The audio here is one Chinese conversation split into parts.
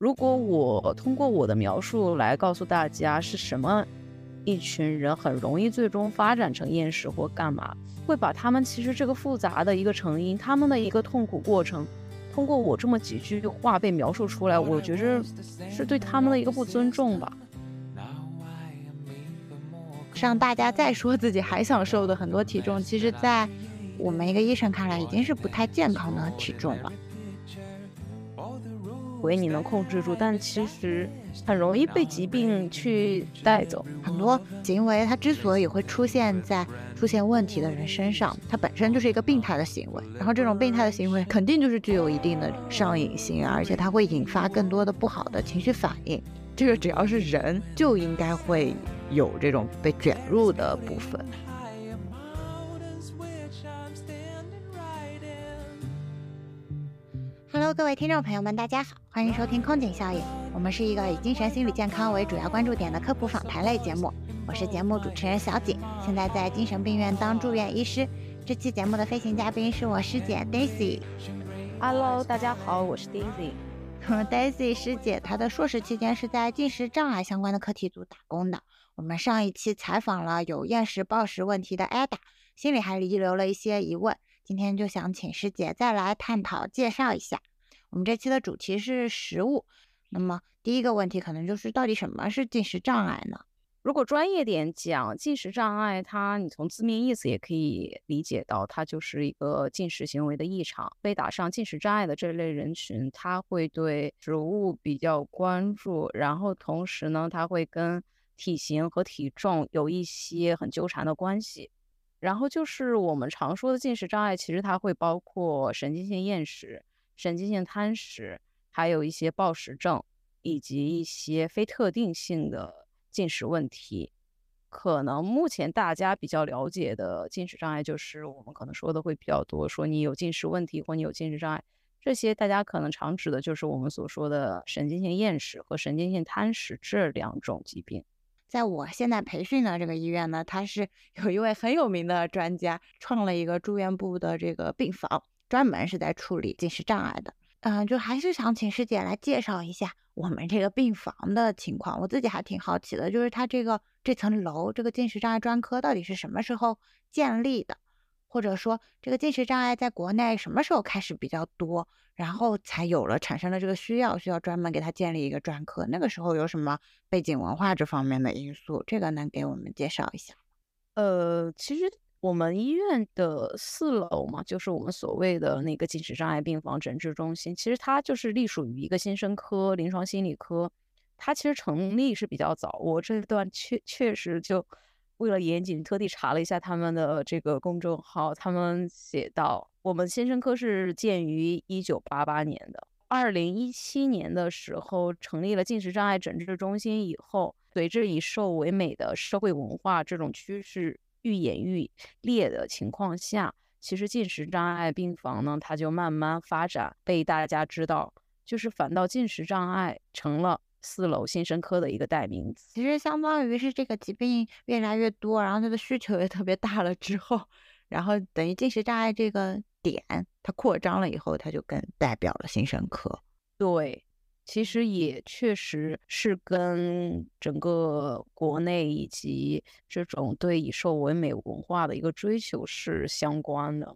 如果我通过我的描述来告诉大家是什么一群人很容易最终发展成厌食或干嘛，会把他们其实这个复杂的一个成因，他们的一个痛苦过程，通过我这么几句话被描述出来，我觉着是对他们的一个不尊重吧。让大家再说自己还想瘦的很多体重，其实，在我们一个医生看来，已经是不太健康的体重了。以为你能控制住，但其实很容易被疾病去带走。很多行为它之所以会出现在出现问题的人身上，它本身就是一个病态的行为。然后这种病态的行为肯定就是具有一定的上瘾性，而且它会引发更多的不好的情绪反应。这个只要是人，就应该会有这种被卷入的部分。Hello，各位听众朋友们，大家好，欢迎收听空警效应。我们是一个以精神心理健康为主要关注点的科普访谈类节目。我是节目主持人小景，现在在精神病院当住院医师。这期节目的飞行嘉宾是我师姐 Daisy。Hello，大家好，我是 Daisy。Daisy 师姐，她的硕士期间是在进食障碍相关的课题组打工的。我们上一期采访了有厌食暴食问题的 Ada，心里还遗留了一些疑问。今天就想请师姐再来探讨介绍一下，我们这期的主题是食物。那么第一个问题可能就是到底什么是进食障碍呢？如果专业点讲，进食障碍，它你从字面意思也可以理解到，它就是一个进食行为的异常。被打上进食障碍的这类人群，他会对食物比较关注，然后同时呢，他会跟体型和体重有一些很纠缠的关系。然后就是我们常说的进食障碍，其实它会包括神经性厌食、神经性贪食，还有一些暴食症，以及一些非特定性的进食问题。可能目前大家比较了解的进食障碍，就是我们可能说的会比较多，说你有进食问题或你有进食障碍，这些大家可能常指的就是我们所说的神经性厌食和神经性贪食这两种疾病。在我现在培训的这个医院呢，它是有一位很有名的专家，创了一个住院部的这个病房，专门是在处理进食障碍的。嗯，就还是想请师姐来介绍一下我们这个病房的情况。我自己还挺好奇的，就是他这个这层楼这个进食障碍专科到底是什么时候建立的？或者说，这个进食障碍在国内什么时候开始比较多，然后才有了产生了这个需要，需要专门给他建立一个专科？那个时候有什么背景文化这方面的因素？这个能给我们介绍一下呃，其实我们医院的四楼嘛，就是我们所谓的那个进食障碍病房诊治中心，其实它就是隶属于一个新生科临床心理科，它其实成立是比较早。我这段确确实就。为了严谨，特地查了一下他们的这个公众号，他们写到，我们新生科是建于一九八八年的，二零一七年的时候成立了进食障碍诊治中心以后，随着以瘦为美的社会文化这种趋势愈演愈烈的情况下，其实进食障碍病房呢，它就慢慢发展，被大家知道，就是反倒进食障碍成了。四楼新生科的一个代名词，其实相当于是这个疾病越来越多，然后它的需求也特别大了之后，然后等于进食障碍这个点它扩张了以后，它就更代表了新生科。对，其实也确实是跟整个国内以及这种对以瘦为美文化的一个追求是相关的。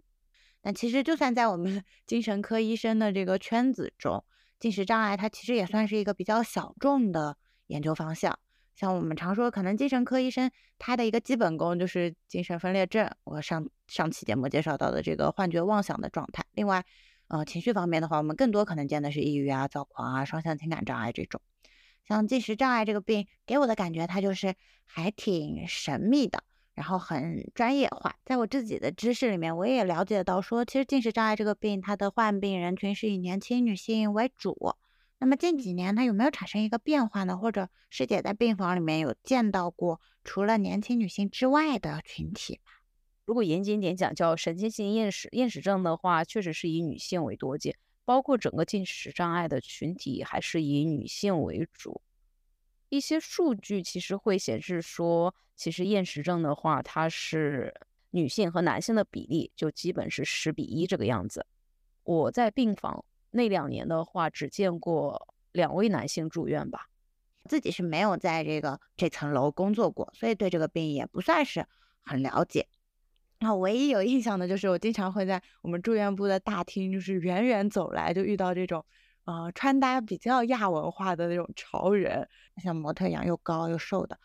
那其实就算在我们精神科医生的这个圈子中。进食障碍，它其实也算是一个比较小众的研究方向。像我们常说，可能精神科医生他的一个基本功就是精神分裂症，我上上期节目介绍到的这个幻觉妄想的状态。另外，呃，情绪方面的话，我们更多可能见的是抑郁啊、躁狂啊、双向情感障碍这种。像进食障碍这个病，给我的感觉它就是还挺神秘的。然后很专业化，在我自己的知识里面，我也了解到说，其实进食障碍这个病，它的患病人群是以年轻女性为主。那么近几年，它有没有产生一个变化呢？或者师姐在病房里面有见到过除了年轻女性之外的群体吗？如果严谨点讲，叫神经性厌食厌食症的话，确实是以女性为多见，包括整个进食障碍的群体还是以女性为主。一些数据其实会显示说，其实厌食症的话，它是女性和男性的比例就基本是十比一这个样子。我在病房那两年的话，只见过两位男性住院吧。自己是没有在这个这层楼工作过，所以对这个病也不算是很了解。那唯一有印象的就是我经常会在我们住院部的大厅，就是远远走来就遇到这种，呃，穿搭比较亚文化的那种潮人，像模特一样又高又瘦的。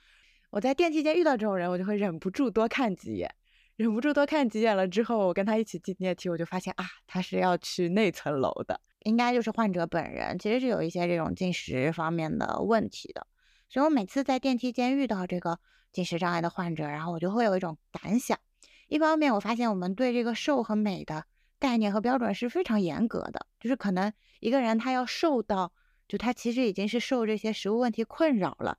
我在电梯间遇到这种人，我就会忍不住多看几眼，忍不住多看几眼了之后，我跟他一起进电梯，我就发现啊，他是要去那层楼的。应该就是患者本人，其实是有一些这种进食方面的问题的，所以我每次在电梯间遇到这个进食障碍的患者，然后我就会有一种感想，一方面我发现我们对这个瘦和美的概念和标准是非常严格的，就是可能一个人他要瘦到，就他其实已经是受这些食物问题困扰了，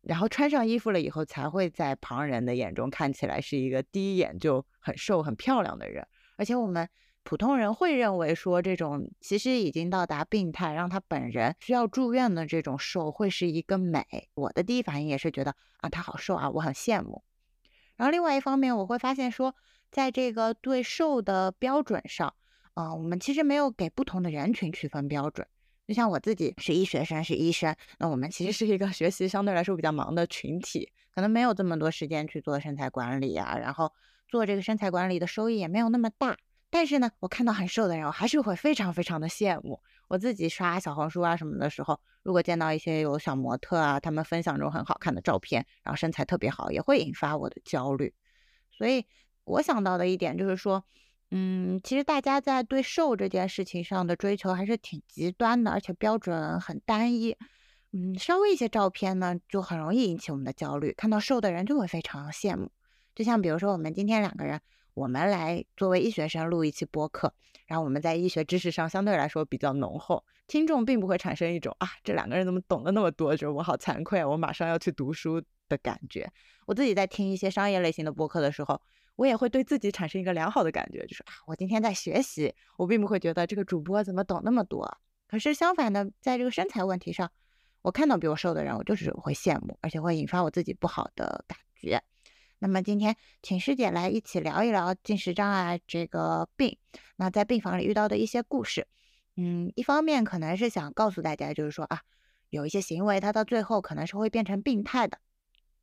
然后穿上衣服了以后，才会在旁人的眼中看起来是一个第一眼就很瘦很漂亮的人，而且我们。普通人会认为说，这种其实已经到达病态，让他本人需要住院的这种瘦，会是一个美。我的第一反应也是觉得啊，他好瘦啊，我很羡慕。然后另外一方面，我会发现说，在这个对瘦的标准上，啊，我们其实没有给不同的人群区分标准。就像我自己是医学生，是医生，那我们其实是一个 学习相对来说比较忙的群体，可能没有这么多时间去做身材管理啊，然后做这个身材管理的收益也没有那么大。但是呢，我看到很瘦的人，我还是会非常非常的羡慕。我自己刷小红书啊什么的时候，如果见到一些有小模特啊，他们分享这种很好看的照片，然后身材特别好，也会引发我的焦虑。所以我想到的一点就是说，嗯，其实大家在对瘦这件事情上的追求还是挺极端的，而且标准很单一。嗯，稍微一些照片呢，就很容易引起我们的焦虑。看到瘦的人就会非常羡慕。就像比如说我们今天两个人。我们来作为医学生录一期播客，然后我们在医学知识上相对来说比较浓厚，听众并不会产生一种啊这两个人怎么懂得那么多，就是我好惭愧啊，我马上要去读书的感觉。我自己在听一些商业类型的播客的时候，我也会对自己产生一个良好的感觉，就是啊我今天在学习，我并不会觉得这个主播怎么懂那么多。可是相反的，在这个身材问题上，我看到比我瘦的人，我就是会羡慕，而且会引发我自己不好的感觉。那么今天请师姐来一起聊一聊进食障碍这个病，那在病房里遇到的一些故事。嗯，一方面可能是想告诉大家，就是说啊，有一些行为它到最后可能是会变成病态的。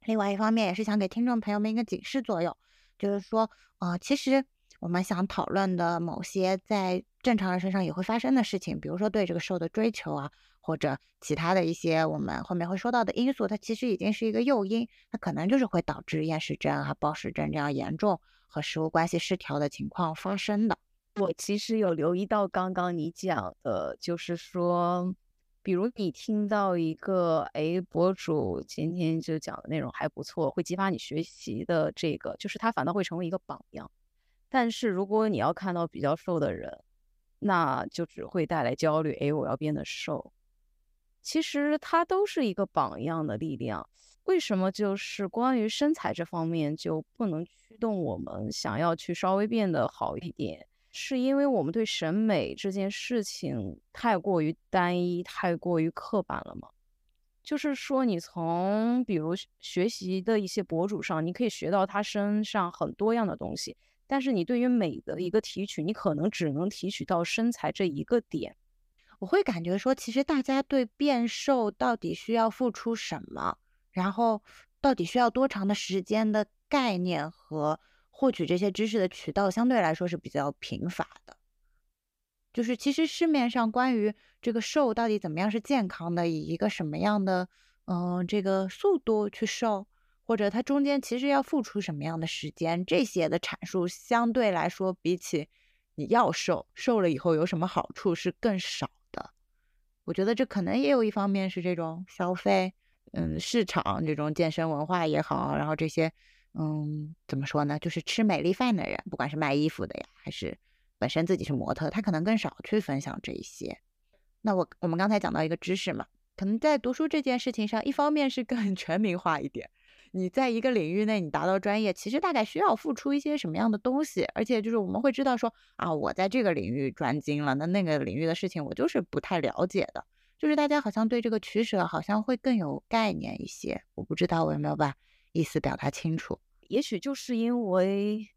另外一方面也是想给听众朋友们一个警示作用，就是说，呃，其实我们想讨论的某些在正常人身上也会发生的事情，比如说对这个瘦的追求啊。或者其他的一些我们后面会说到的因素，它其实已经是一个诱因，它可能就是会导致厌食症啊、暴食症这样严重和食物关系失调的情况发生的。我其实有留意到刚刚你讲的，就是说，比如你听到一个哎博主今天就讲的内容还不错，会激发你学习的这个，就是他反倒会成为一个榜样。但是如果你要看到比较瘦的人，那就只会带来焦虑，哎，我要变得瘦。其实它都是一个榜样的力量。为什么就是关于身材这方面就不能驱动我们想要去稍微变得好一点？是因为我们对审美这件事情太过于单一、太过于刻板了吗？就是说，你从比如学习的一些博主上，你可以学到他身上很多样的东西，但是你对于美的一个提取，你可能只能提取到身材这一个点。我会感觉说，其实大家对变瘦到底需要付出什么，然后到底需要多长的时间的概念和获取这些知识的渠道，相对来说是比较贫乏的。就是其实市面上关于这个瘦到底怎么样是健康的，以一个什么样的嗯这个速度去瘦，或者它中间其实要付出什么样的时间，这些的阐述相对来说比起你要瘦，瘦了以后有什么好处是更少的。我觉得这可能也有一方面是这种消费，嗯，市场这种健身文化也好，然后这些，嗯，怎么说呢？就是吃美丽饭的人，不管是卖衣服的呀，还是本身自己是模特，他可能更少去分享这一些。那我我们刚才讲到一个知识嘛，可能在读书这件事情上，一方面是更 全民化一点。你在一个领域内，你达到专业，其实大概需要付出一些什么样的东西？而且就是我们会知道说啊，我在这个领域专精了，那那个领域的事情我就是不太了解的。就是大家好像对这个取舍好像会更有概念一些。我不知道我有没有把意思表达清楚。也许就是因为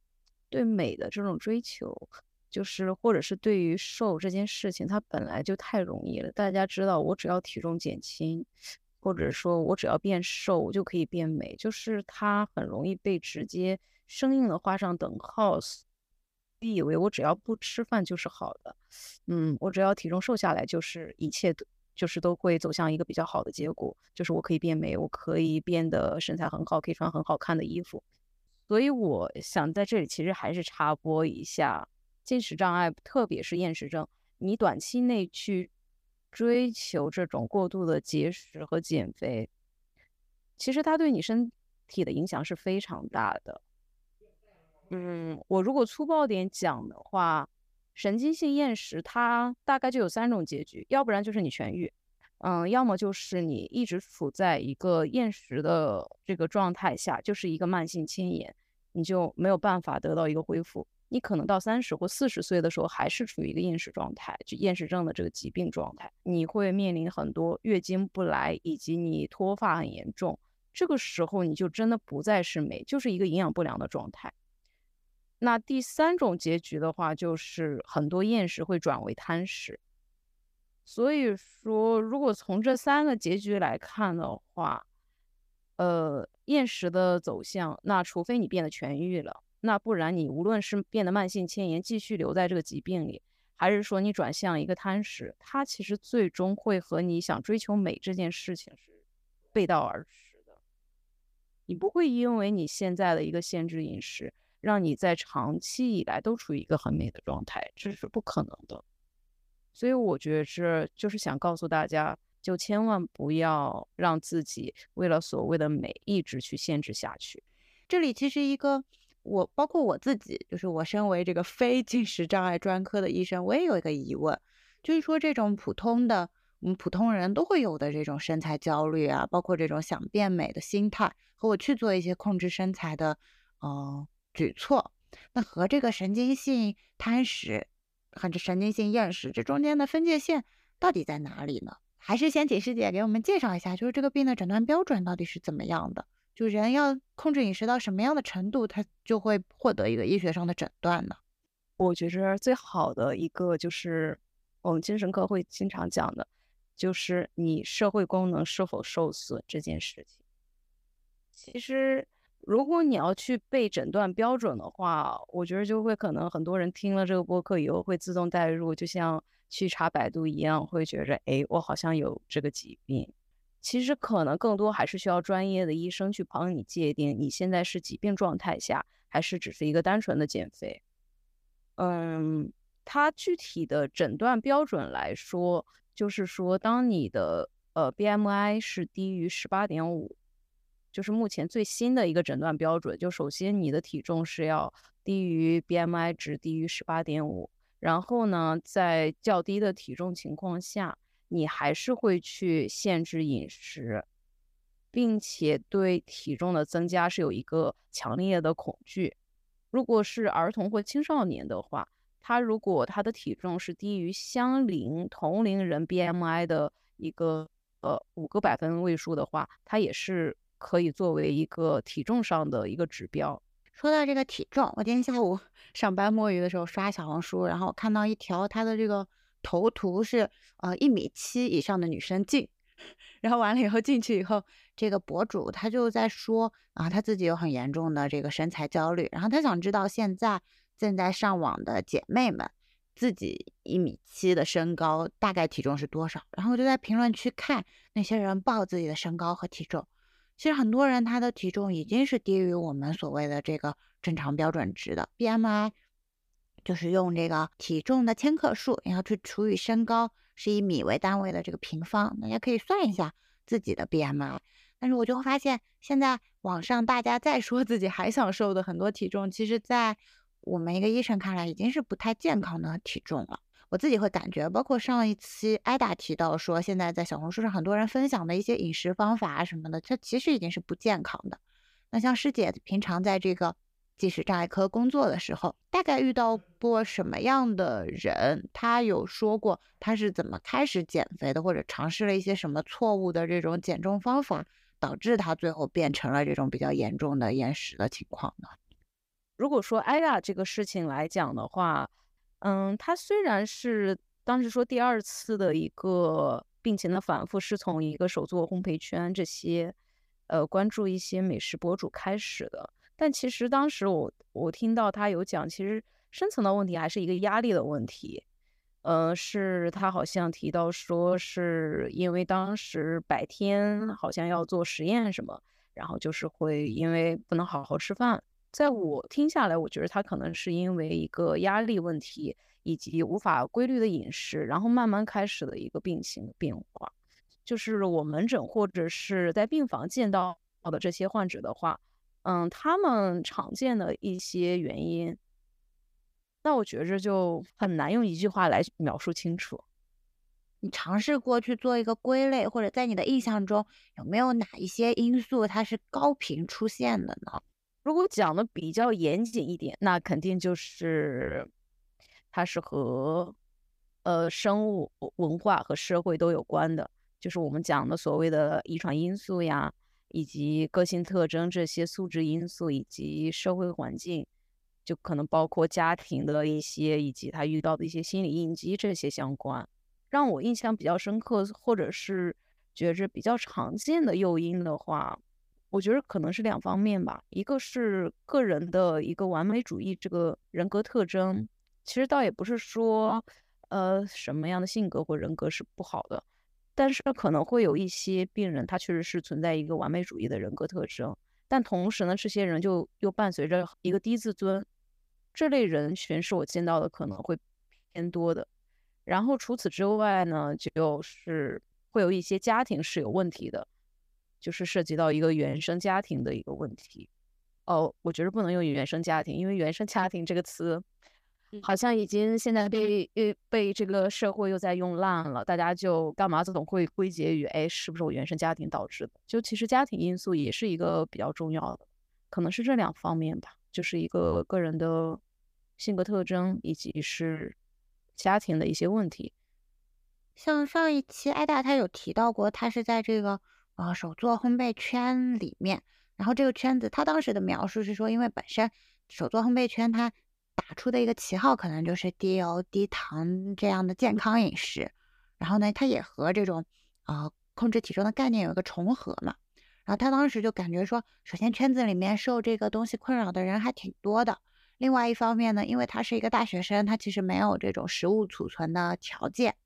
对美的这种追求，就是或者是对于瘦这件事情，它本来就太容易了。大家知道，我只要体重减轻，或者说我只要变瘦，我就可以变美，就是它很容易被直接生硬的画上等号。以为我只要不吃饭就是好的，嗯，我只要体重瘦下来，就是一切都就是都会走向一个比较好的结果，就是我可以变美，我可以变得身材很好，可以穿很好看的衣服。所以我想在这里其实还是插播一下，进食障碍，特别是厌食症，你短期内去追求这种过度的节食和减肥，其实它对你身体的影响是非常大的。嗯，我如果粗暴点讲的话，神经性厌食它大概就有三种结局，要不然就是你痊愈，嗯，要么就是你一直处在一个厌食的这个状态下，就是一个慢性迁延，你就没有办法得到一个恢复。你可能到三十或四十岁的时候还是处于一个厌食状态，就厌食症的这个疾病状态，你会面临很多月经不来，以及你脱发很严重，这个时候你就真的不再是美，就是一个营养不良的状态。那第三种结局的话，就是很多厌食会转为贪食。所以说，如果从这三个结局来看的话，呃，厌食的走向，那除非你变得痊愈了，那不然你无论是变得慢性迁延，继续留在这个疾病里，还是说你转向一个贪食，它其实最终会和你想追求美这件事情是背道而驰的。你不会因为你现在的一个限制饮食。让你在长期以来都处于一个很美的状态，这是不可能的。所以我觉着就是想告诉大家，就千万不要让自己为了所谓的美一直去限制下去。这里其实一个我包括我自己，就是我身为这个非 进食障碍专科的医生，我也有一个疑问，就是说这种普通的我们普通人都会有的这种身材焦虑啊，包括这种想变美的心态，和我去做一些控制身材的，嗯。举措，那和这个神经性贪食和这神经性厌食这中间的分界线到底在哪里呢？还是先请师姐给我们介绍一下，就是这个病的诊断标准到底是怎么样的？就人要控制饮食到什么样的程度，他就会获得一个医学上的诊断呢？我觉着最好的一个就是我们精神科会经常讲的，就是你社会功能是否受损这件事情。其实。如果你要去背诊断标准的话，我觉得就会可能很多人听了这个播客以后会自动带入，就像去查百度一样，会觉着哎，我好像有这个疾病。其实可能更多还是需要专业的医生去帮你界定你现在是疾病状态下，还是只是一个单纯的减肥。嗯，它具体的诊断标准来说，就是说当你的呃 BMI 是低于十八点五。就是目前最新的一个诊断标准，就首先你的体重是要低于 BMI 值低于十八点五，然后呢，在较低的体重情况下，你还是会去限制饮食，并且对体重的增加是有一个强烈的恐惧。如果是儿童或青少年的话，他如果他的体重是低于相邻同龄人 BMI 的一个呃五个百分位数的话，他也是。可以作为一个体重上的一个指标。说到这个体重，我今天下午上班摸鱼的时候刷小红书，然后看到一条他的这个头图是呃一米七以上的女生进，然后完了以后进去以后，这个博主他就在说啊他自己有很严重的这个身材焦虑，然后他想知道现在正在上网的姐妹们自己一米七的身高大概体重是多少，然后就在评论区看那些人报自己的身高和体重。其实很多人他的体重已经是低于我们所谓的这个正常标准值的 BMI，就是用这个体重的千克数，然后去除以身高是以米为单位的这个平方，大家可以算一下自己的 BMI。但是我就会发现，现在网上大家再说自己还想瘦的很多体重，其实在我们一个医生看来已经是不太健康的体重了。我自己会感觉，包括上一期艾达提到说，现在在小红书上很多人分享的一些饮食方法啊什么的，它其实已经是不健康的。那像师姐平常在这个进食障碍科工作的时候，大概遇到过什么样的人？他有说过他是怎么开始减肥的，或者尝试了一些什么错误的这种减重方法，导致他最后变成了这种比较严重的厌食的情况呢？如果说艾拉这个事情来讲的话，嗯，他虽然是当时说第二次的一个病情的反复是从一个手做烘焙圈这些，呃，关注一些美食博主开始的，但其实当时我我听到他有讲，其实深层的问题还是一个压力的问题。呃，是他好像提到说，是因为当时白天好像要做实验什么，然后就是会因为不能好好吃饭。在我听下来，我觉得他可能是因为一个压力问题，以及无法规律的饮食，然后慢慢开始的一个病情的变化。就是我门诊或者是在病房见到的这些患者的话，嗯，他们常见的一些原因。那我觉着就很难用一句话来描述清楚。你尝试过去做一个归类，或者在你的印象中有没有哪一些因素它是高频出现的呢？如果讲的比较严谨一点，那肯定就是它是和呃生物、文化和社会都有关的，就是我们讲的所谓的遗传因素呀，以及个性特征这些素质因素，以及社会环境。就可能包括家庭的一些，以及他遇到的一些心理应激这些相关，让我印象比较深刻，或者是觉着比较常见的诱因的话，我觉得可能是两方面吧。一个是个人的一个完美主义这个人格特征，其实倒也不是说，呃，什么样的性格或人格是不好的，但是可能会有一些病人他确实是存在一个完美主义的人格特征，但同时呢，这些人就又伴随着一个低自尊。这类人群是我见到的可能会偏多的，然后除此之外呢，就是会有一些家庭是有问题的，就是涉及到一个原生家庭的一个问题。哦，我觉得不能用原生家庭，因为原生家庭这个词好像已经现在被被被这个社会又在用烂了，大家就干嘛总会归结于哎，是不是我原生家庭导致的？就其实家庭因素也是一个比较重要的，可能是这两方面吧。就是一个个人的性格特征，以及是家庭的一些问题。像上一期艾达他有提到过，他是在这个呃手作烘焙圈里面，然后这个圈子他当时的描述是说，因为本身手作烘焙圈它打出的一个旗号可能就是低油低糖这样的健康饮食，然后呢，它也和这种啊控制体重的概念有一个重合嘛。然后他当时就感觉说，首先圈子里面受这个东西困扰的人还挺多的。另外一方面呢，因为他是一个大学生，他其实没有这种食物储存的条件。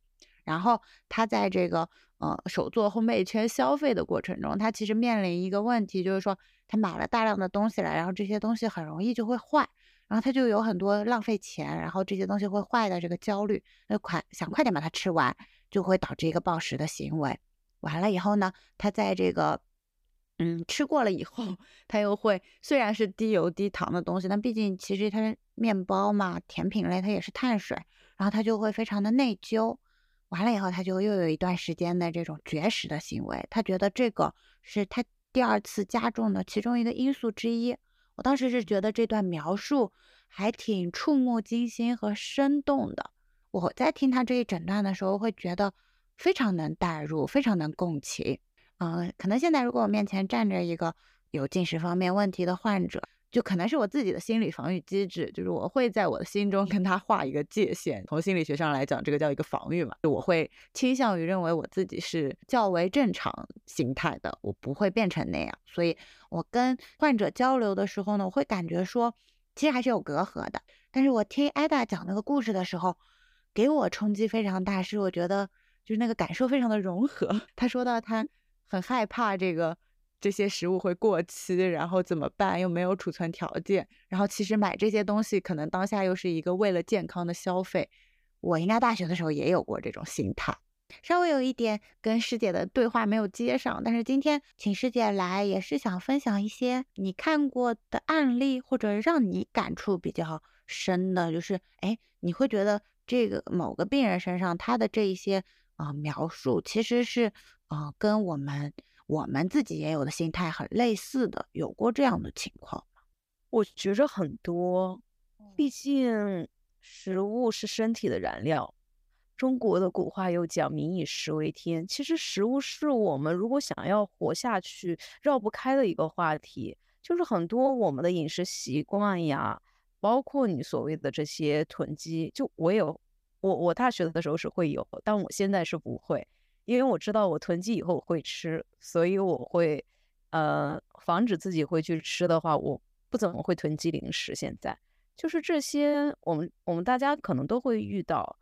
然后他在这个呃手做烘焙圈消费的过程中，他其实面临一个问题，就是说他买了大量的东西来，然后这些东西很容易就会坏，然后他就有很多浪费钱，然后这些东西会坏的这个焦虑，那快想快点把它吃完，就会导致一个暴食的行为。完了以后呢，他在这个。嗯，吃过了以后，他又会虽然是低油低糖的东西，但毕竟其实它面包嘛，甜品类它也是碳水，然后他就会非常的内疚。完了以后，他就又有一段时间的这种绝食的行为。他觉得这个是他第二次加重的其中一个因素之一。我当时是觉得这段描述还挺触目惊心和生动的。我在听他这一整段的时候，会觉得非常能代入，非常能共情。嗯，可能现在如果我面前站着一个有进食方面问题的患者，就可能是我自己的心理防御机制，就是我会在我的心中跟他画一个界限。从心理学上来讲，这个叫一个防御嘛，就我会倾向于认为我自己是较为正常形态的，我不会变成那样。所以我跟患者交流的时候呢，我会感觉说，其实还是有隔阂的。但是我听艾达讲那个故事的时候，给我冲击非常大，是我觉得就是那个感受非常的融合。他说到他。很害怕这个这些食物会过期，然后怎么办？又没有储存条件，然后其实买这些东西可能当下又是一个为了健康的消费。我应该大学的时候也有过这种心态，稍微有一点跟师姐的对话没有接上，但是今天请师姐来也是想分享一些你看过的案例，或者让你感触比较深的，就是哎，你会觉得这个某个病人身上他的这一些啊描述其实是。啊，跟我们我们自己也有的心态很类似的，有过这样的情况吗？我觉着很多，毕竟食物是身体的燃料。中国的古话又讲“民以食为天”，其实食物是我们如果想要活下去绕不开的一个话题。就是很多我们的饮食习惯呀，包括你所谓的这些囤积，就我有，我我大学的时候是会有，但我现在是不会，因为我知道我囤积以后会吃，所以我会呃防止自己会去吃的话，我不怎么会囤积零食。现在就是这些，我们我们大家可能都会遇到，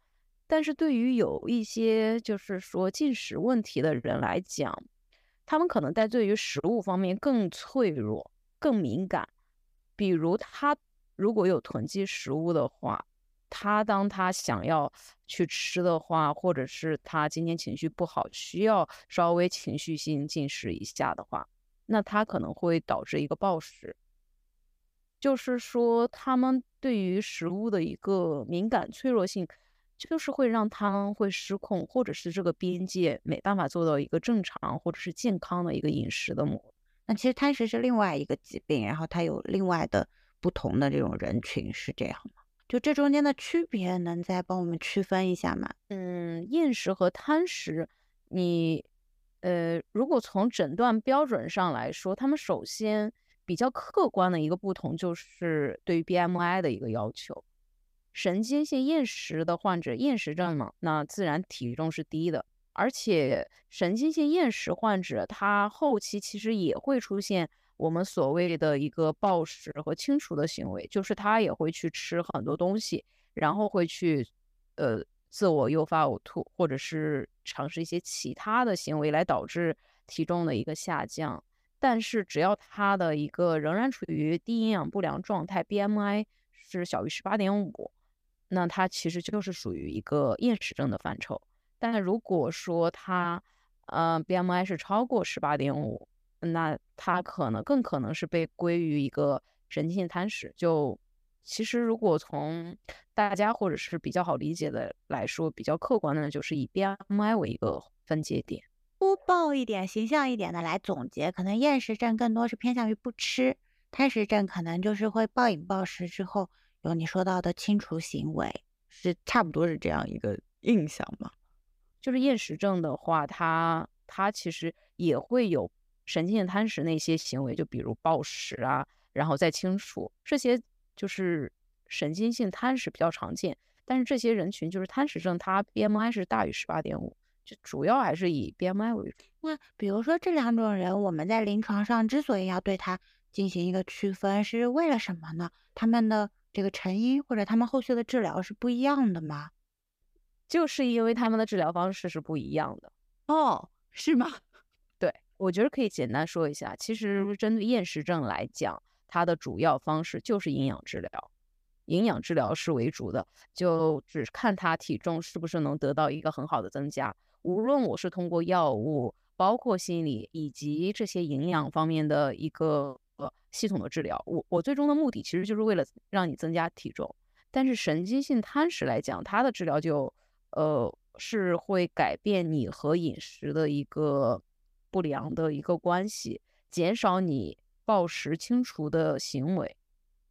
但是对于有一些就是说进食问题的人来讲，他们可能在对于食物方面更脆弱、更敏感。比如他如果有囤积食物的话，他当他想要去吃的话，或者是他今天情绪不好，需要稍微情绪性进食一下的话，那他可能会导致一个暴食。就是说，他们对于食物的一个敏感脆弱性，就是会让他们会失控，或者是这个边界没办法做到一个正常或者是健康的一个饮食的模。那其实贪食是另外一个疾病，然后它有另外的不同的这种人群，是这样吗？就这中间的区别，能再帮我们区分一下吗？嗯，厌食和贪食，你呃，如果从诊断标准上来说，他们首先比较客观的一个不同就是对于 BMI 的一个要求。神经性厌食的患者，厌食症嘛，那自然体重是低的。而且神经性厌食患者，他后期其实也会出现我们所谓的一个暴食和清除的行为，就是他也会去吃很多东西，然后会去呃自我诱发呕吐，或者是尝试一些其他的行为来导致体重的一个下降。但是只要他的一个仍然处于低营养不良状态，BMI 是小于十八点五，那他其实就是属于一个厌食症的范畴。但如果说他，呃，BMI 是超过十八点五，那他可能更可能是被归于一个神经性贪食。就其实如果从大家或者是比较好理解的来说，比较客观的，就是以 BMI 为一个分界点。粗暴一点、形象一点的来总结，可能厌食症更多是偏向于不吃，贪食症可能就是会暴饮暴食之后有你说到的清除行为，是差不多是这样一个印象吗？就是厌食症的话，它它其实也会有神经性贪食那些行为，就比如暴食啊，然后再清除这些，就是神经性贪食比较常见。但是这些人群就是贪食症，它 BMI 是大于十八点五，就主要还是以 BMI 为主。那比如说这两种人，我们在临床上之所以要对他进行一个区分，是为了什么呢？他们的这个成因或者他们后续的治疗是不一样的吗？就是因为他们的治疗方式是不一样的哦，是吗？对，我觉得可以简单说一下。其实针对厌食症来讲，它的主要方式就是营养治疗，营养治疗是为主的，就只看他体重是不是能得到一个很好的增加。无论我是通过药物，包括心理以及这些营养方面的一个呃系统的治疗，我我最终的目的其实就是为了让你增加体重。但是神经性贪食来讲，它的治疗就呃，是会改变你和饮食的一个不良的一个关系，减少你暴食清除的行为。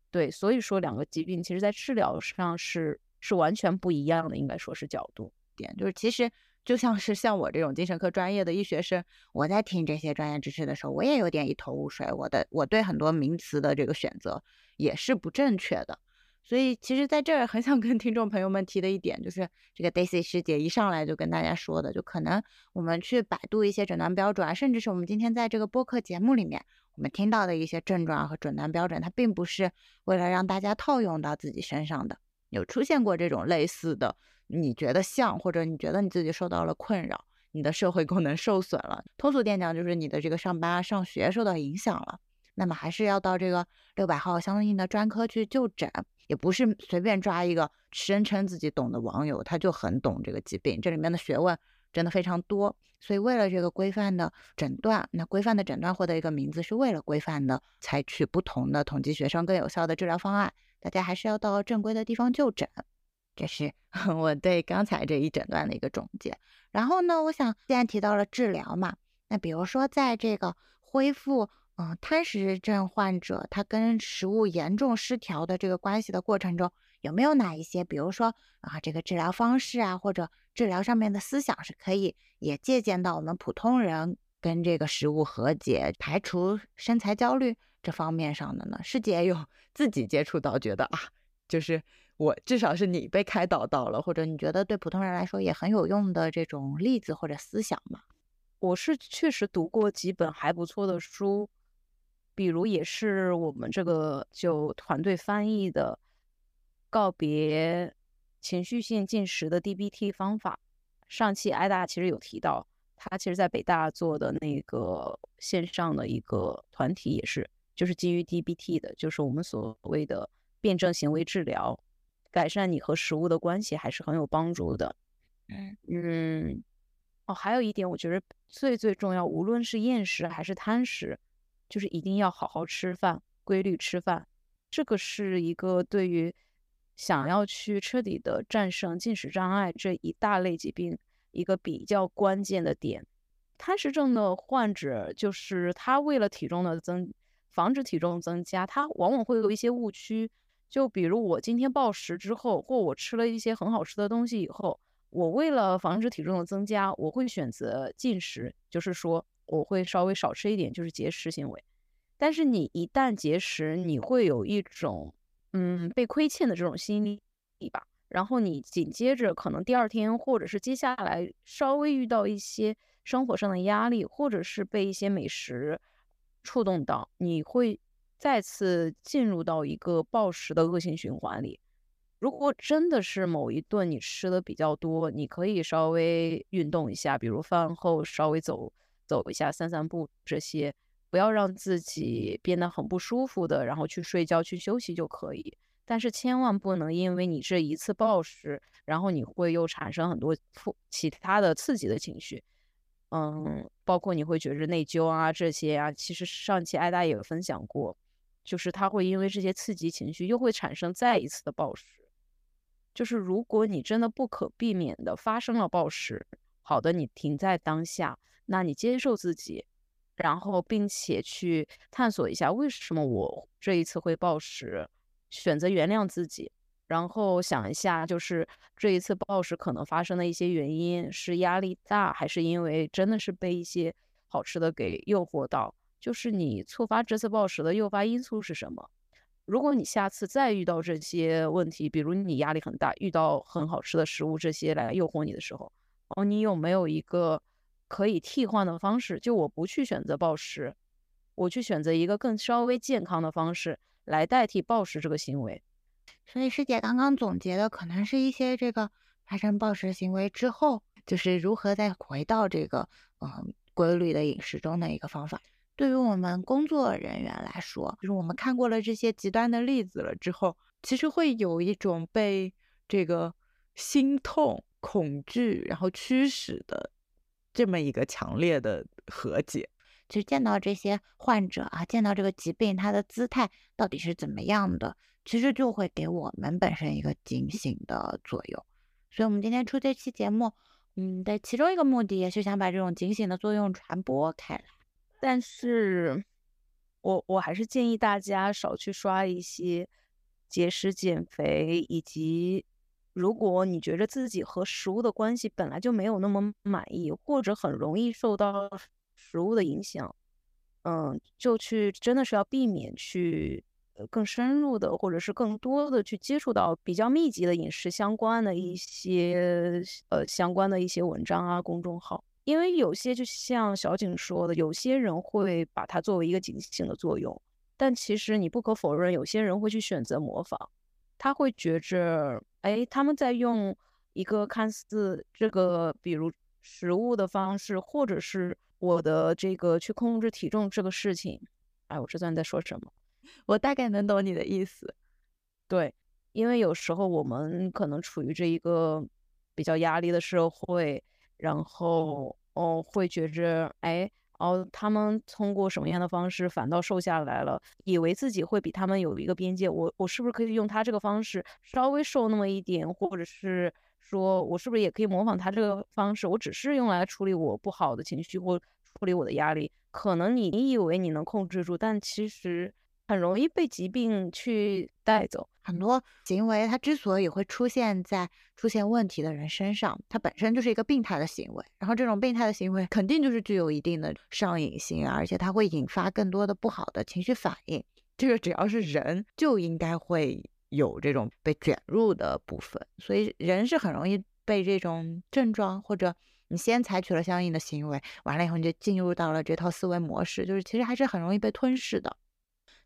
对，所以说两个疾病其实在治疗上是是完全不一样的，应该说是角度点。就是其实就像是像我这种精神科专业的医学生，我在听这些专业知识的时候，我也有点一头雾水。我的我对很多名词的这个选择也是不正确的。所以，其实在这儿很想跟听众朋友们提的一点，就是这个 Daisy 师姐一上来就跟大家说的，就可能我们去百度一些诊断标准啊，甚至是我们今天在这个播客节目里面我们听到的一些症状和诊断标准，它并不是为了让大家套用到自己身上的。有出现过这种类似的，你觉得像，或者你觉得你自己受到了困扰，你的社会功能受损了，通俗点讲就是你的这个上班啊、上学受到影响了，那么还是要到这个六百号相应的专科去就诊。也不是随便抓一个声称自己懂的网友，他就很懂这个疾病，这里面的学问真的非常多。所以为了这个规范的诊断，那规范的诊断获得一个名字，是为了规范的采取不同的统计学生更有效的治疗方案。大家还是要到正规的地方就诊。这是 我对刚才这一诊断的一个总结。然后呢，我想既然提到了治疗嘛，那比如说在这个恢复。嗯，贪食症患者他跟食物严重失调的这个关系的过程中，有没有哪一些，比如说啊，这个治疗方式啊，或者治疗上面的思想是可以也借鉴到我们普通人跟这个食物和解、排除身材焦虑这方面上的呢？师姐有自己接触到，觉得啊，就是我至少是你被开导到了，或者你觉得对普通人来说也很有用的这种例子或者思想吗？我是确实读过几本还不错的书，比如也是我们这个就团队翻译的《告别情绪性进食的 DBT 方法》。上期艾达其实有提到，他其实在北大做的那个线上的一个团体也是，就是基于 DBT 的，就是我们所谓的辩证行为治疗，改善你和食物的关系还是很有帮助的。嗯嗯，哦，还有一点，我觉得最最重要，无论是厌食还是贪食，就是一定要好好吃饭，规律吃饭。这个是一个对于想要去彻底的战胜进食障碍这一大类疾病一个比较关键的点。贪食症的患者，就是他为了体重的增，防止体重增加，他往往会有一些误区。就比如我今天暴食之后，或我吃了一些很好吃的东西以后，我为了防止体重的增加，我会选择进食，就是说我会稍微少吃一点，就是节食行为。但是你一旦节食，你会有一种嗯被亏欠的这种心理吧。然后你紧接着可能第二天或者是接下来稍微遇到一些生活上的压力，或者是被一些美食触动到，你会再次进入到一个暴食的恶性循环里。如果真的是某一顿你吃的比较多，你可以稍微运动一下，比如饭后稍微走走一下、散散步这些，不要让自己变得很不舒服的，然后去睡觉、去休息就可以。但是千万不能因为你这一次暴食，然后你会又产生很多负其他的刺激的情绪，嗯，包括你会觉着内疚啊这些啊。其实上期艾达也有分享过，就是他会因为这些刺激情绪又会产生再一次的暴食。就是如果你真的不可避免的发生了暴食，好的，你停在当下，那你接受自己，然后并且去探索一下为什么我这一次会暴食，选择原谅自己，然后想一下，就是这一次暴食可能发生的一些原因是压力大，还是因为真的是被一些好吃的给诱惑到？就是你触发这次暴食的诱发因素是什么？如果你下次再遇到这些问题，比如你压力很大，遇到很好吃的食物这些来诱惑你的时候，哦，你有没有一个可以替换的方式？就我不去选择暴食，我去选择一个更稍微健康的方式来代替暴食这个行为。所以师姐刚刚总结的可能是一些这个发生暴食行为之后，就是如何再回到这个嗯规律的饮食中的一个方法。对于我们工作人员来说，就是我们看过了这些极端的例子了之后，其实会有一种被这个心痛、恐惧，然后驱使的这么一个强烈的和解。其实见到这些患者啊，见到这个疾病，它的姿态到底是怎么样的，其实就会给我们本身一个警醒的作用。所以，我们今天出这期节目，嗯，的其中一个目的也是想把这种警醒的作用传播开来。但是，我我还是建议大家少去刷一些节食、减肥，以及如果你觉得自己和食物的关系本来就没有那么满意，或者很容易受到食物的影响，嗯，就去真的是要避免去呃更深入的，或者是更多的去接触到比较密集的饮食相关的一些呃相关的一些文章啊，公众号。因为有些就像小景说的，有些人会把它作为一个警醒的作用，但其实你不可否认，有些人会去选择模仿，他会觉着，哎，他们在用一个看似这个，比如食物的方式，或者是我的这个去控制体重这个事情，哎，我这段在说什么？我大概能懂你的意思。对，因为有时候我们可能处于这一个比较压力的社会。然后哦，会觉着哎然后，他们通过什么样的方式反倒瘦下来了？以为自己会比他们有一个边界，我我是不是可以用他这个方式稍微瘦那么一点？或者是说我是不是也可以模仿他这个方式？我只是用来处理我不好的情绪或处理我的压力。可能你以为你能控制住，但其实。很容易被疾病去带走。很多行为，它之所以会出现在出现问题的人身上，它本身就是一个病态的行为。然后，这种病态的行为肯定就是具有一定的上瘾性，而且它会引发更多的不好的情绪反应。这个只要是人，就应该会有这种被卷入的部分，所以人是很容易被这种症状或者你先采取了相应的行为，完了以后你就进入到了这套思维模式，就是其实还是很容易被吞噬的。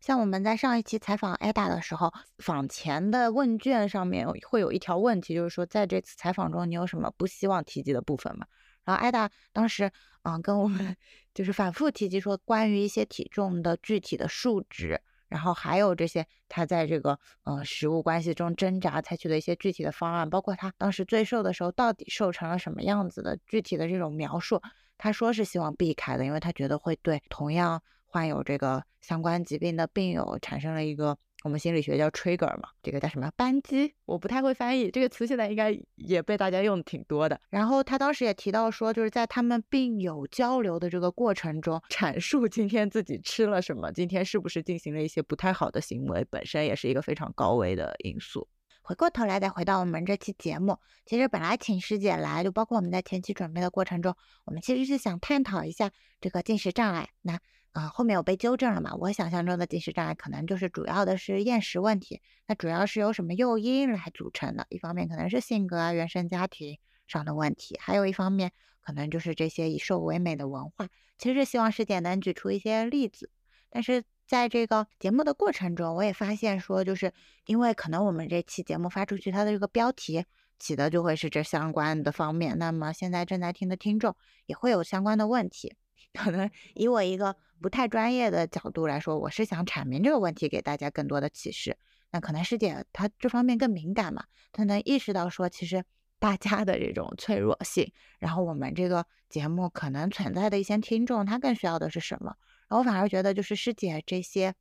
像我们在上一期采访艾达的时候，访前的问卷上面会有一条问题，就是说在这次采访中你有什么不希望提及的部分吗？然后艾达当时嗯跟我们就是反复提及说关于一些体重的具体的数值。然后还有这些，他在这个呃食物关系中挣扎，采取的一些具体的方案，包括他当时最瘦的时候，到底瘦成了什么样子的具体的这种描述，他说是希望避开的，因为他觉得会对同样患有这个相关疾病的病友产生了一个。我们心理学叫 trigger 嘛，这个叫什么扳机？我不太会翻译这个词，现在应该也被大家用的挺多的。然后他当时也提到说，就是在他们病友交流的这个过程中，阐述今天自己吃了什么，今天是不是进行了一些不太好的行为，本身也是一个非常高危的因素。回过头来再回到我们这期节目，其实本来请师姐来，就包括我们在前期准备的过程中，我们其实是想探讨一下这个进食障碍。那啊，后面我被纠正了嘛？我想象中的进食障碍可能就是主要的是厌食问题，那主要是由什么诱因来组成的？一方面可能是性格啊、原生家庭上的问题，还有一方面可能就是这些以瘦为美的文化。其实希望师姐能举出一些例子，但是在这个节目的过程中，我也发现说，就是因为可能我们这期节目发出去，它的这个标题起的就会是这相关的方面，那么现在正在听的听众也会有相关的问题，可能以我一个。不太专业的角度来说，我是想阐明这个问题，给大家更多的启示。那可能师姐她这方面更敏感嘛，她能意识到说，其实大家的这种脆弱性，然后我们这个节目可能存在的一些听众，他更需要的是什么？然后我反而觉得，就是师姐这些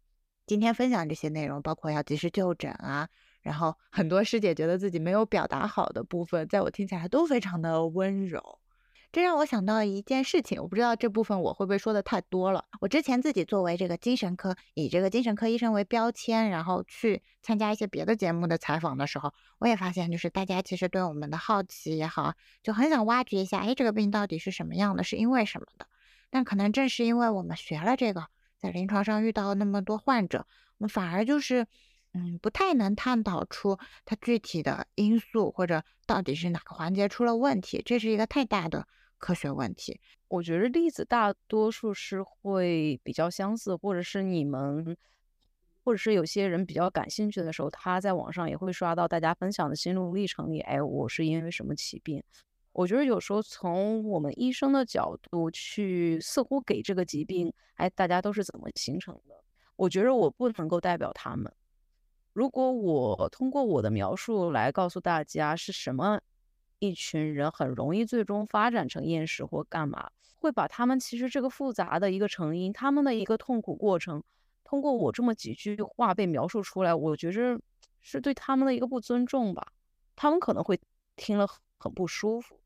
今天分享这些内容，包括要及时就诊啊，然后很多师姐觉得自己没有表达好的部分，在我听起来都非常的温柔。这让我想到一件事情，我不知道这部分我会不会说的太多了。我之前自己作为这个精神科，以这个精神科医生为标签，然后去参加一些别的节目的采访的时候，我也发现，就是大家其实对我们的好奇也好，就很想挖掘一下，哎，这个病到底是什么样的，是因为什么的？但可能正是因为我们学了这个，在临床上遇到那么多患者，我们反而就是，嗯，不太能探讨出它具体的因素或者到底是哪个环节出了问题，这是一个太大的。科学问题，我觉得例子大多数是会比较相似，或者是你们，或者是有些人比较感兴趣的时候，他在网上也会刷到大家分享的心路历程里。哎，我是因为什么起病？我觉得有时候从我们医生的角度去，似乎给这个疾病，哎，大家都是怎么形成的？我觉得我不能够代表他们。如果我通过我的描述来告诉大家是什么？一群人很容易最终发展成厌食或干嘛，会把他们其实这个复杂的一个成因，他们的一个痛苦过程，通过我这么几句话被描述出来，我觉着是对他们的一个不尊重吧。他们可能会听了很不舒服。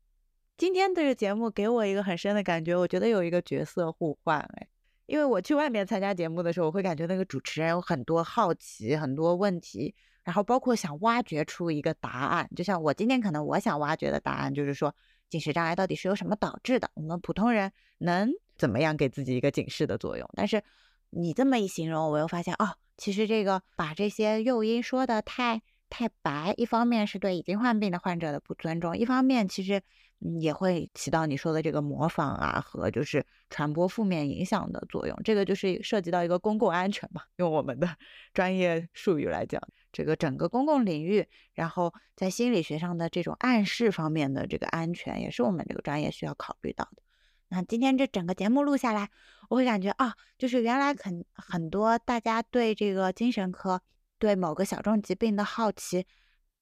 今天这个节目给我一个很深的感觉，我觉得有一个角色互换哎，因为我去外面参加节目的时候，我会感觉那个主持人有很多好奇，很多问题。然后包括想挖掘出一个答案，就像我今天可能我想挖掘的答案就是说，进食障碍到底是由什么导致的？我们普通人能怎么样给自己一个警示的作用？但是你这么一形容，我又发现哦，其实这个把这些诱因说的太太白，一方面是对已经患病的患者的不尊重，一方面其实。也会起到你说的这个模仿啊和就是传播负面影响的作用，这个就是涉及到一个公共安全嘛，用我们的 专业术语来讲，这个整个公共领域，然后在心理学上的这种暗示方面的这个安全，也是我们这个专业需要考虑到的。那今天这整个节目录下来，我会感觉啊，就是原来很很多大家对这个精神科对某个小众疾病的好奇。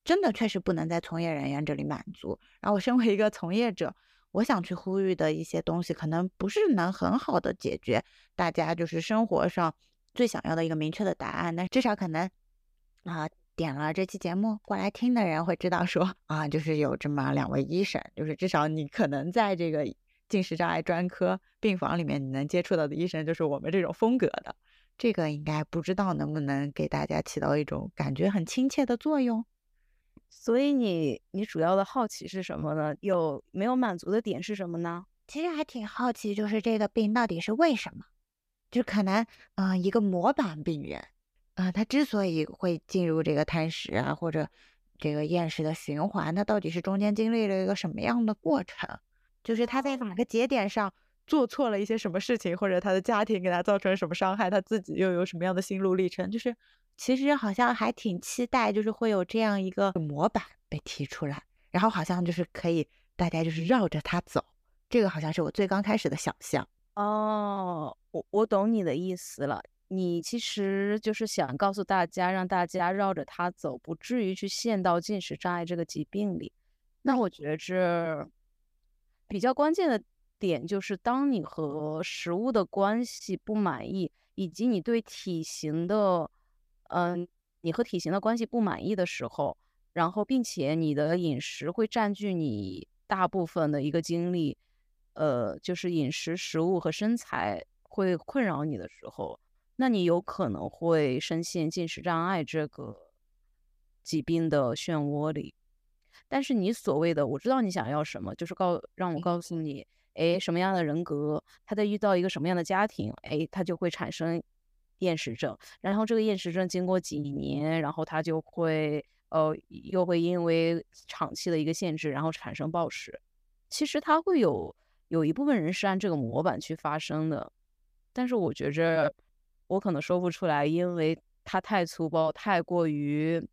真的确实不能在从业人员这里满足。然后我身为一个从业者，我想去呼吁的一些东西，可能不是能很好的解决大家就是生活上最想要的一个明确的答案。那至少可能啊，点了这期节目过来听的人会知道说啊，就是有这么两位医生，就是至少你可能在这个进食障碍专科病房里面，你能接触到的医生就是我们这种风格的。这个应该不知道能不能给大家起到一种感觉很亲切的作用。所以你你主要的好奇是什么呢？有没有满足的点是什么呢？其实还挺好奇，就是这个病到底是为什么？就可能，嗯，一个模板病人，啊，他之所以会进入这个贪食啊，或者这个厌食的循环，他到底是中间经历了一个什么样的过程？就是他在哪个节点上做错了一些什么事情，或者他的家庭给他造成什么伤害，他自己又有什么样的心路历程？就是其实好像还挺期待，就是会有这样一个模板被提出来，然后好像就是可以大家就是绕着它走。这个好像是我最刚开始的想象。哦，我我懂你的意思了。你其实就是想告诉大家，让大家绕着它走，不至于去陷到进食障碍这个疾病里。那我觉着比较关键的点就是，当你和食物的关系不满意，以及你对体型的，嗯，你和体型的关系不满意的时候，然后并且你的饮食会占据你大部分的一个精力。呃，就是饮食、食物和身材会困扰你的时候，那你有可能会深陷进食障碍这个疾病的漩涡里。但是你所谓的，我知道你想要什么，就是告让我告诉你，哎，什么样的人格，他在遇到一个什么样的家庭，哎，他就会产生厌食症。然后这个厌食症经过几年，然后他就会，呃，又会因为长期的一个限制，然后产生暴食。其实他会有。有一部分人是按这个模板去发生的，但是我觉着我可能说不出来，因为它太粗暴，太过于，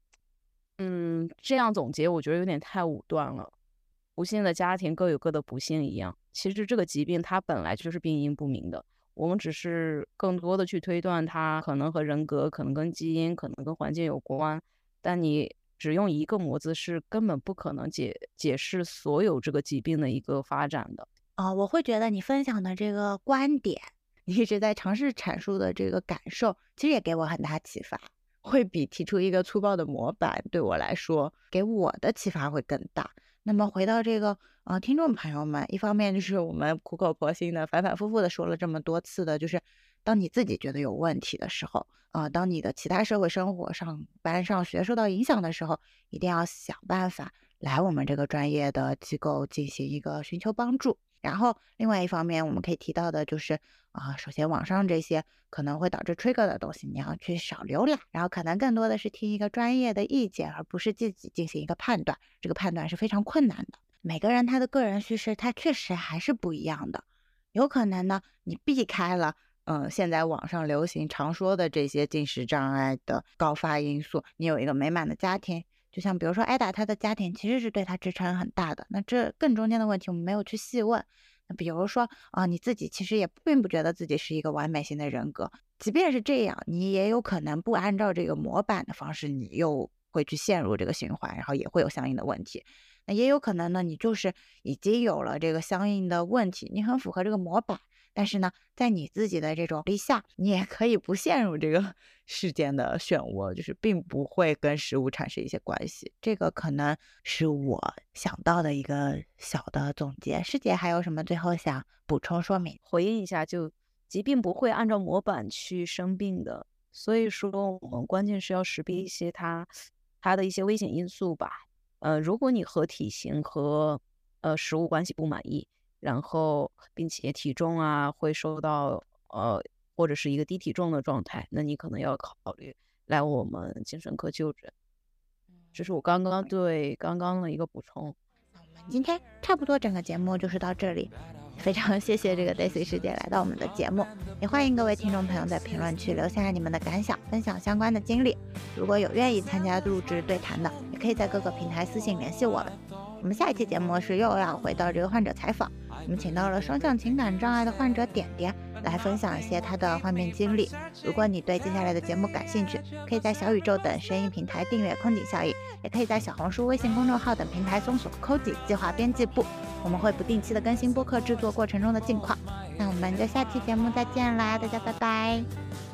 嗯，这样总结我觉得有点太武断了。不幸的家庭各有各的不幸一样，其实这个疾病它本来就是病因不明的，我们只是更多的去推断它可能和人格、可能跟基因、可能跟环境有关，但你只用一个模子是根本不可能解解释所有这个疾病的一个发展的。啊，我会觉得你分享的这个观点，你一直在尝试阐述的这个感受，其实也给我很大启发，会比提出一个粗暴的模板对我来说，给我的启发会更大。那么回到这个，呃，听众朋友们，一方面就是我们苦口婆心的、反反复复的说了这么多次的，就是当你自己觉得有问题的时候，啊，当你的其他社会生活上、班上学受到影响的时候，一定要想办法来我们这个专业的机构进行一个寻求帮助。然后，另外一方面，我们可以提到的就是，啊，首先网上这些可能会导致 trigger 的东西，你要去少浏览，然后可能更多的是听一个专业的意见，而不是自己进行一个判断。这个判断是非常困难的。每个人他的个人叙事，他确实还是不一样的。有可能呢，你避开了，嗯，现在网上流行常说的这些进食障碍的高发因素，你有一个美满的家庭。就像比如说，艾达他的家庭其实是对他支撑很大的。那这更中间的问题，我们没有去细问。那比如说啊，你自己其实也并不觉得自己是一个完美型的人格。即便是这样，你也有可能不按照这个模板的方式，你又会去陷入这个循环，然后也会有相应的问题。那也有可能呢，你就是已经有了这个相应的问题，你很符合这个模板。但是呢，在你自己的这种力下，你也可以不陷入这个 事件的漩涡，就是并不会跟食物产生一些关系。这个可能是我想到的一个小的总结。师姐还有什么最后想补充说明、回应一下？就疾病不会按照模板去生病的，所以说我们关键是要识别一些它它的一些危险因素吧。呃，如果你和体型和呃食物关系不满意。然后，并且体重啊会受到呃或者是一个低体重的状态，那你可能要考虑来我们精神科就诊。这是我刚刚对刚刚的一个补充。那我们今天差不多整个节目就是到这里，非常谢谢这个 Daisy 师姐来到我们的节目，也欢迎各位听众朋友在评论区留下你们的感想，分享相关的经历。如果有愿意参加入职对谈的，也可以在各个平台私信联系我们。我们下一期节目是又要回到这个患者采访。我们请到了双向情感障碍的患者点点来分享一些他的患病经历。如果你对接下来的节目感兴趣，可以在小宇宙等声音平台订阅《空姐效应》，也可以在小红书、微信公众号等平台搜索“空井计划编辑部”，我们会不定期的更新播客制作过程中的近况。那我们就下期节目再见啦，大家拜拜。